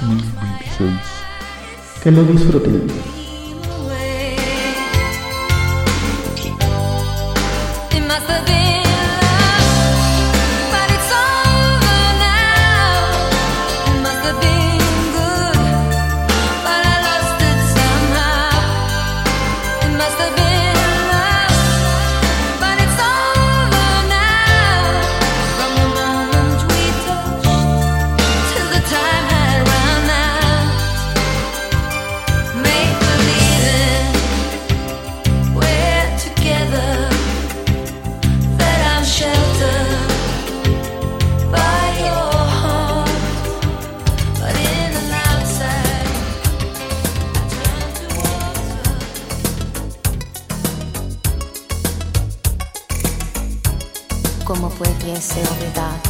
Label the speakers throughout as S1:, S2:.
S1: 1026.
S2: Que lo disfruten.
S3: ¿Cómo pudiese olvidar?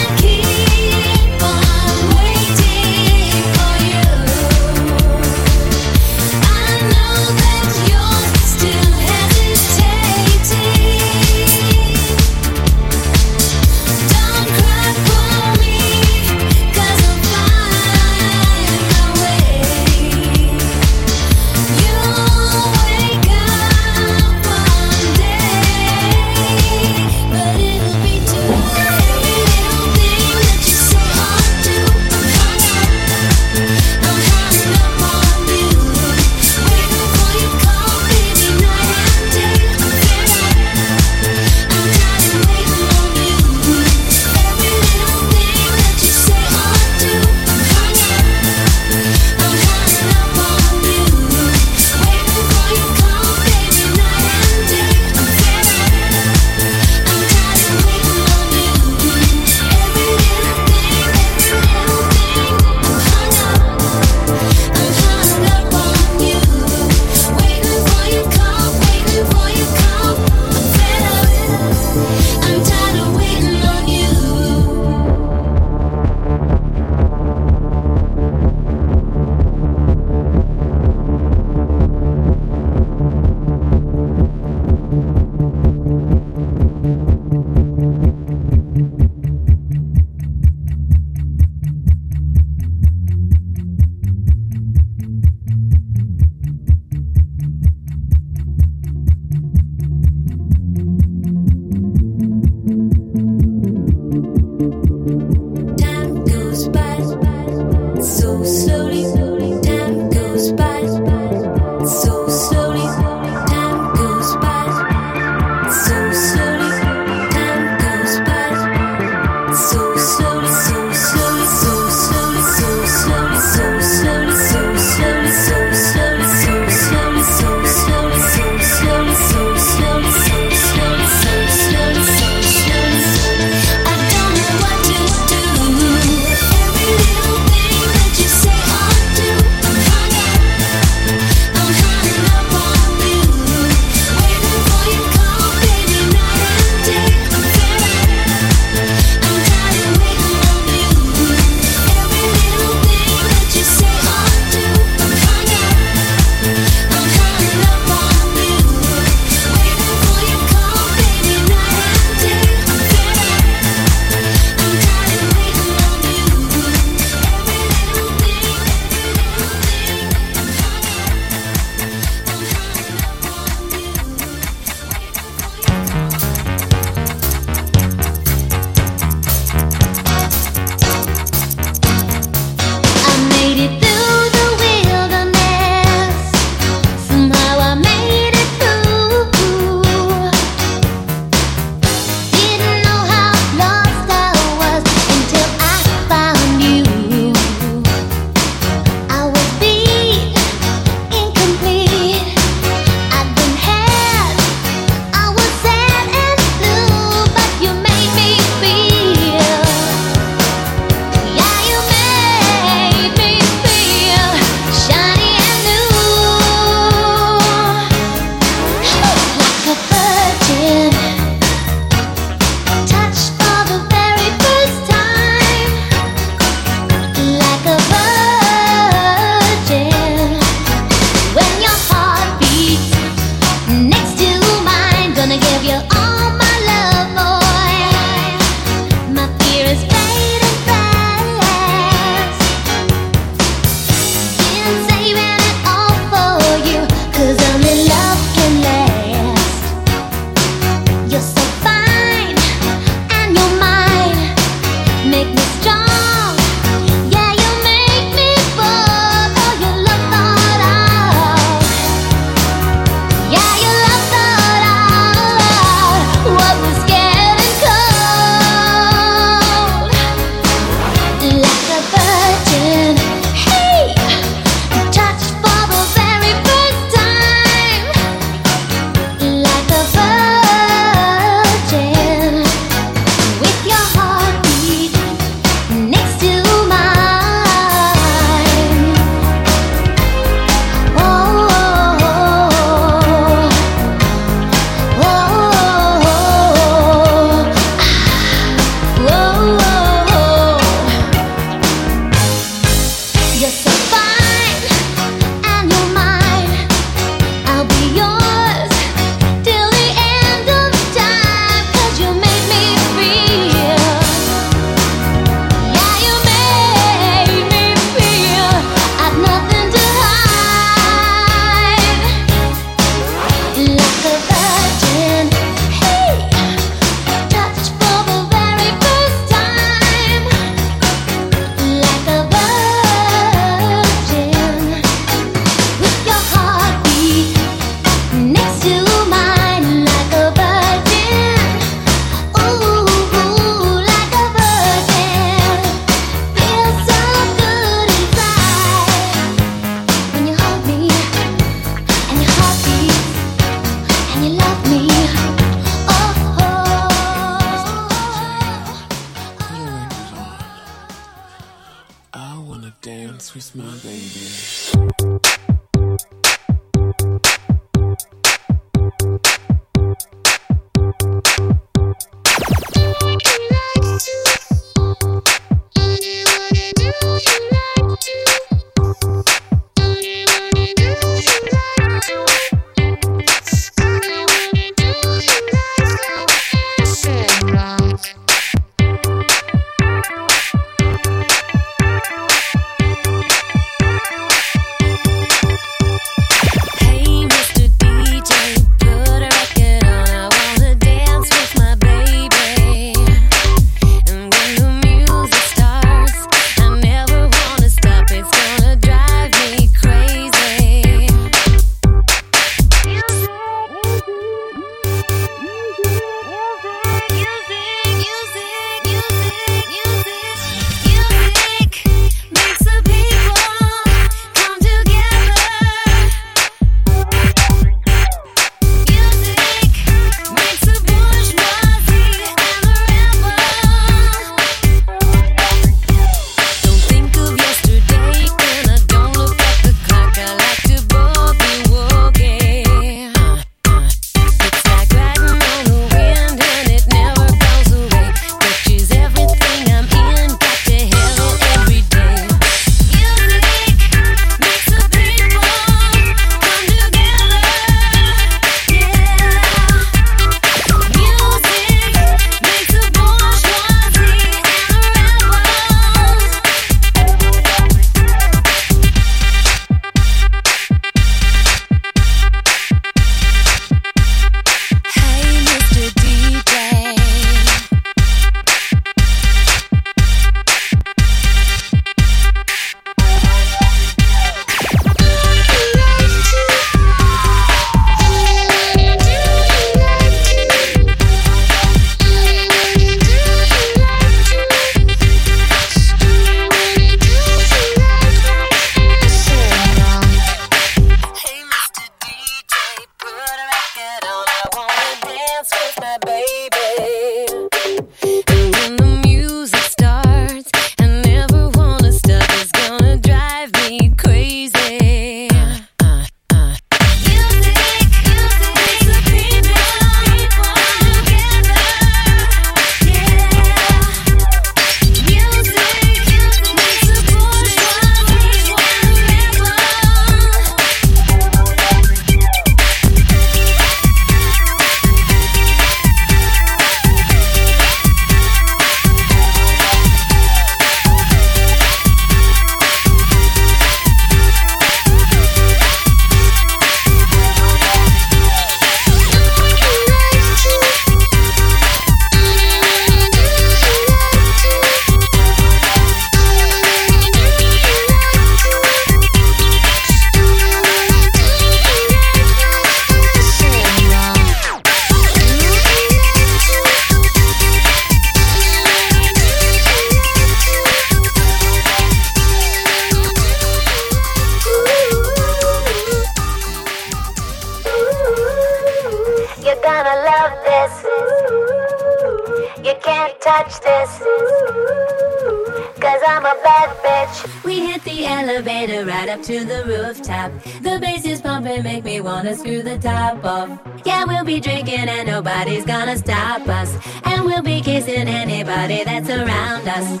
S4: elevator right up to the rooftop. The bass is pumping, make me wanna screw the top off. Yeah, we'll be drinking and nobody's gonna stop us. And we'll be kissing anybody that's around us.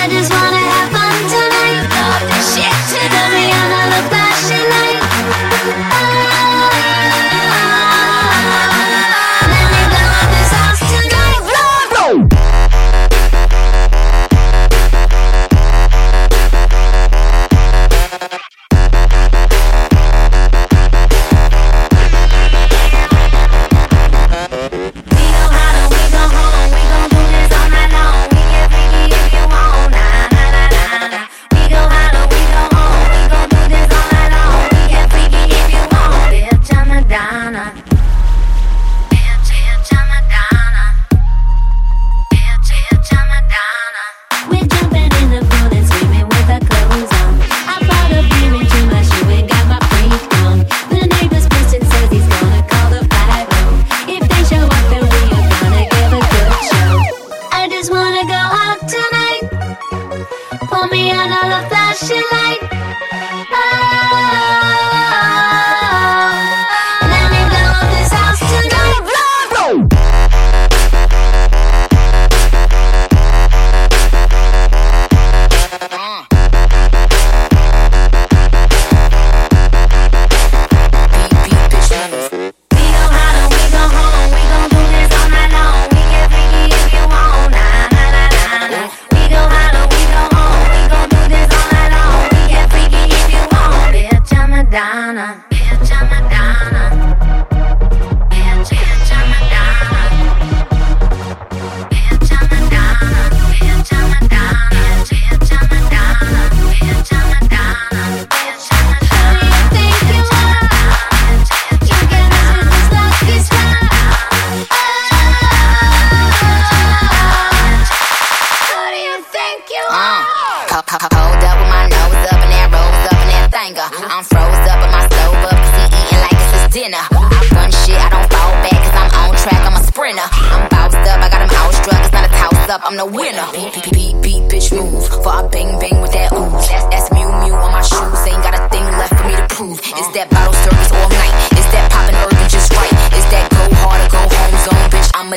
S5: I just wanna have fun tonight. Love this shit tonight. Rihanna, the flashing light.
S4: Nah.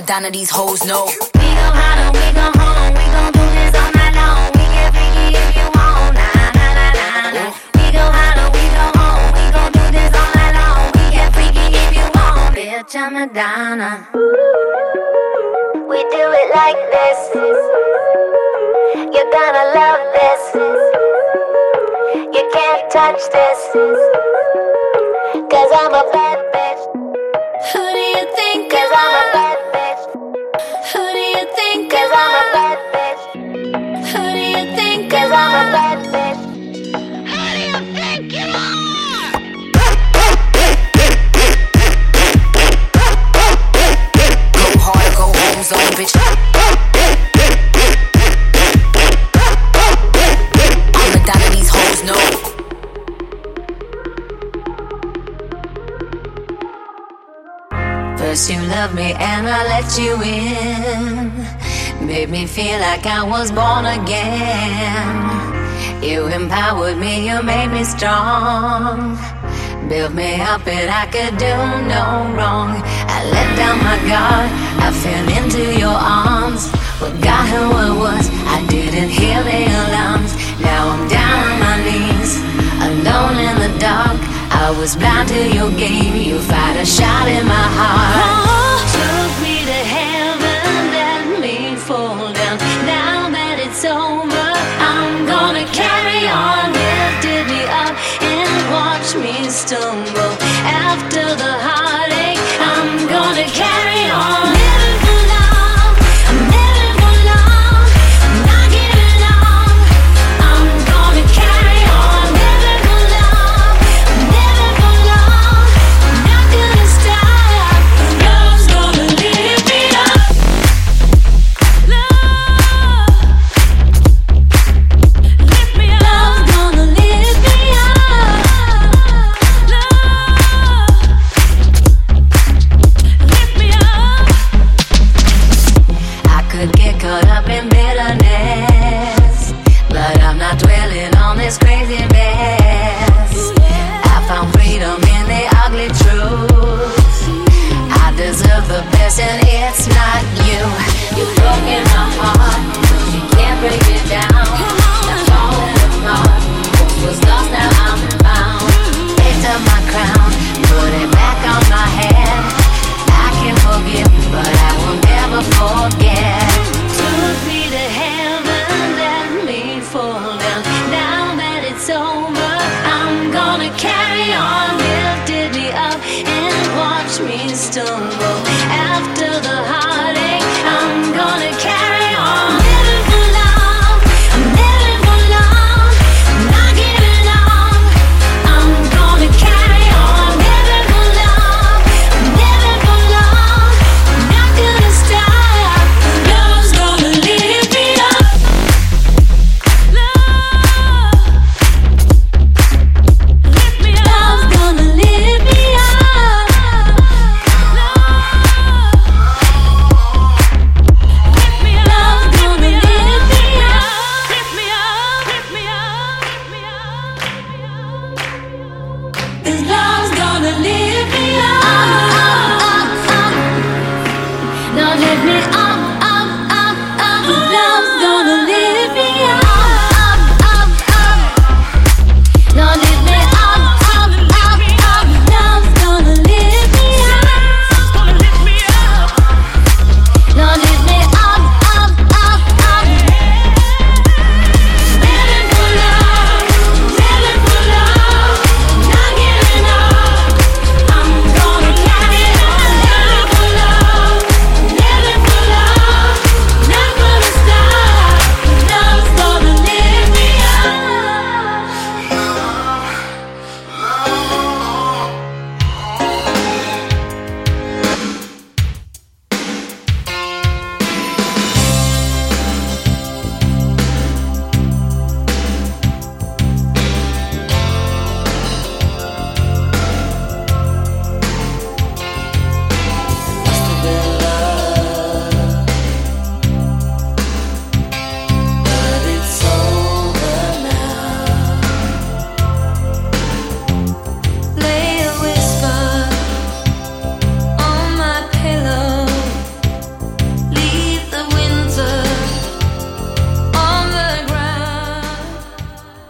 S6: but of these hoes know.
S5: We go holler, we go home, we gon' do this all night long. We get freaky if you want, nah, nah, nah, nah, nah. We go holler, we go home, we gon' do this all night long. We get freaky if you want, bitch, I'm Madonna. donna. We do it like this. You're gonna love this. You can't touch this. you
S4: in. Made me feel like I was born again. You empowered me, you made me strong. Built me up and I could do no wrong. I let down my guard, I fell into your arms. Forgot who I was, I didn't hear the alarms. Now I'm down on my knees, alone in the dark. I was blind to your game, you fired a shot in my heart. Oh,